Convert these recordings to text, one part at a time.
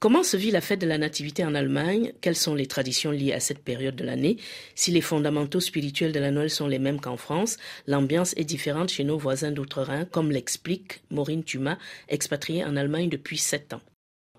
Comment se vit la fête de la Nativité en Allemagne? Quelles sont les traditions liées à cette période de l'année? Si les fondamentaux spirituels de la Noël sont les mêmes qu'en France, l'ambiance est différente chez nos voisins d'outre-Rhin, comme l'explique Maureen Tuma, expatriée en Allemagne depuis sept ans.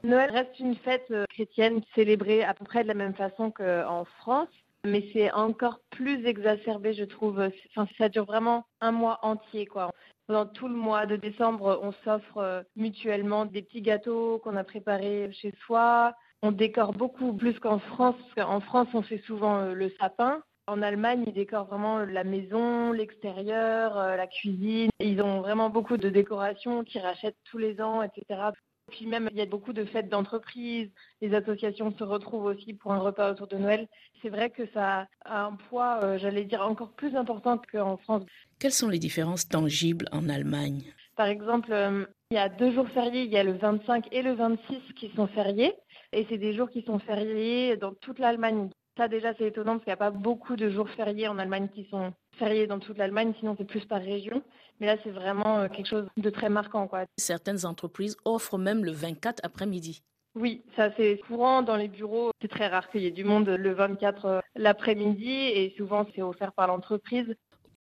Noël reste une fête euh, chrétienne célébrée à peu près de la même façon qu'en France, mais c'est encore plus exacerbé, je trouve. Enfin, ça dure vraiment un mois entier, quoi. Pendant tout le mois de décembre, on s'offre euh, mutuellement des petits gâteaux qu'on a préparés chez soi. On décore beaucoup plus qu'en France, parce qu'en France, on fait souvent euh, le sapin. En Allemagne, ils décorent vraiment la maison, l'extérieur, euh, la cuisine. Ils ont vraiment beaucoup de décorations qu'ils rachètent tous les ans, etc. Puis même, il y a beaucoup de fêtes d'entreprise. Les associations se retrouvent aussi pour un repas autour de Noël. C'est vrai que ça a un poids, euh, j'allais dire, encore plus important qu'en France. Quelles sont les différences tangibles en Allemagne? Par exemple, euh, il y a deux jours fériés. Il y a le 25 et le 26 qui sont fériés. Et c'est des jours qui sont fériés dans toute l'Allemagne. Ça, déjà, c'est étonnant parce qu'il n'y a pas beaucoup de jours fériés en Allemagne qui sont fériés dans toute l'Allemagne, sinon c'est plus par région. Mais là, c'est vraiment euh, quelque chose de très marquant. Quoi. Certaines entreprises offrent même le 24 après-midi. Oui, ça c'est courant dans les bureaux. C'est très rare qu'il y ait du monde le 24 euh, l'après-midi et souvent c'est offert par l'entreprise.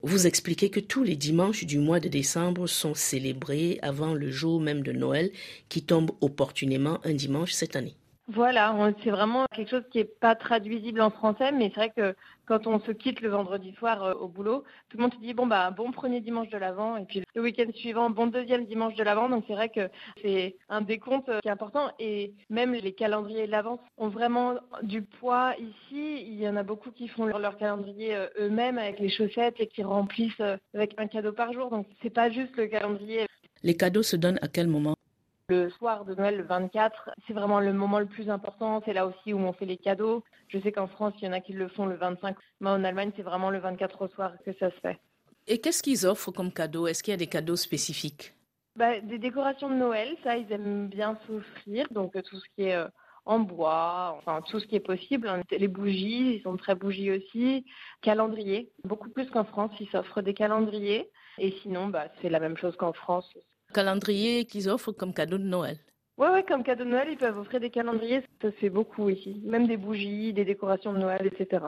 Vous expliquez que tous les dimanches du mois de décembre sont célébrés avant le jour même de Noël qui tombe opportunément un dimanche cette année. Voilà, c'est vraiment quelque chose qui n'est pas traduisible en français, mais c'est vrai que quand on se quitte le vendredi soir euh, au boulot, tout le monde se dit bon bah bon premier dimanche de l'avant et puis le week-end suivant bon deuxième dimanche de l'avant. Donc c'est vrai que c'est un décompte euh, qui est important et même les calendriers de l'avance ont vraiment du poids ici. Il y en a beaucoup qui font leur, calendrier euh, eux-mêmes avec les chaussettes et qui remplissent avec un cadeau par jour. Donc c'est pas juste le calendrier. Les cadeaux se donnent à quel moment? Le soir de Noël, le 24, c'est vraiment le moment le plus important. C'est là aussi où on fait les cadeaux. Je sais qu'en France, il y en a qui le font le 25, mais en Allemagne, c'est vraiment le 24 au soir que ça se fait. Et qu'est-ce qu'ils offrent comme cadeau? Est-ce qu'il y a des cadeaux spécifiques? Bah, Des décorations de Noël, ça, ils aiment bien s'offrir. Donc, euh, tout ce qui est euh, en bois, enfin, tout ce qui est possible. Les bougies, ils sont très bougies aussi. Calendrier, beaucoup plus qu'en France, ils s'offrent des calendriers. Et sinon, bah, c'est la même chose qu'en France calendrier qu'ils offrent comme cadeau de Noël. Oui, ouais, comme cadeau de Noël, ils peuvent offrir des calendriers. Ça se fait beaucoup ici. Même des bougies, des décorations de Noël, etc.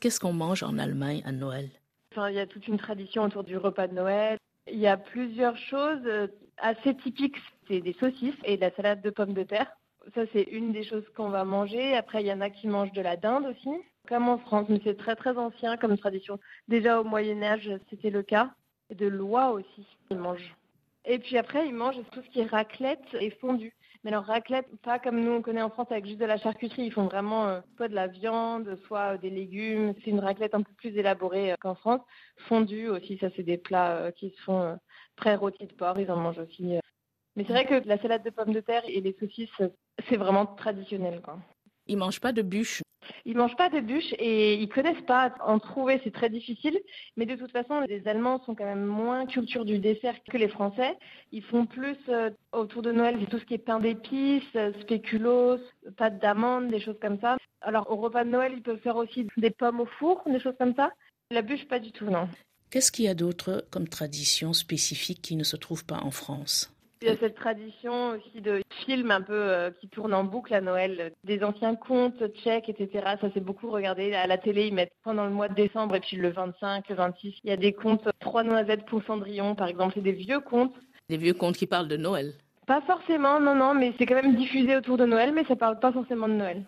Qu'est-ce qu'on mange en Allemagne à Noël? Enfin, Il y a toute une tradition autour du repas de Noël. Il y a plusieurs choses euh, assez typiques. C'est des saucisses et de la salade de pommes de terre. Ça, c'est une des choses qu'on va manger. Après, il y en a qui mangent de la dinde aussi, comme en France. Mais c'est très, très ancien comme tradition. Déjà au Moyen-Âge, c'était le cas. Et de l'oie aussi, ils mangent. Et puis après, ils mangent tout ce qui est raclette et fondue. Mais alors raclette, pas comme nous on connaît en France avec juste de la charcuterie. Ils font vraiment euh, soit de la viande, soit des légumes. C'est une raclette un peu plus élaborée euh, qu'en France. Fondue aussi, ça c'est des plats euh, qui sont prêts rôtis de porc. Ils en mangent aussi. Mais c'est vrai que la salade de pommes de terre et les saucisses, c'est vraiment traditionnel. Quoi. Ils mangent pas de bûches ils mangent pas de bûches et ils connaissent pas. En trouver, c'est très difficile. Mais de toute façon, les Allemands sont quand même moins culture du dessert que les Français. Ils font plus euh, autour de Noël, tout ce qui est pain d'épices, euh, spéculoos, pâte d'amande, des choses comme ça. Alors au repas de Noël, ils peuvent faire aussi des pommes au four, des choses comme ça. La bûche, pas du tout, non. Qu'est-ce qu'il y a d'autre comme tradition spécifique qui ne se trouve pas en France? Il y a cette tradition aussi de films un peu euh, qui tournent en boucle à Noël, des anciens contes tchèques, etc. Ça c'est beaucoup regardé à la télé. Ils mettent pendant le mois de décembre et puis le 25, le 26, il y a des contes Trois noisettes pour Cendrillon, par exemple. C'est des vieux contes. Des vieux contes qui parlent de Noël. Pas forcément, non, non, mais c'est quand même diffusé autour de Noël, mais ça parle pas forcément de Noël.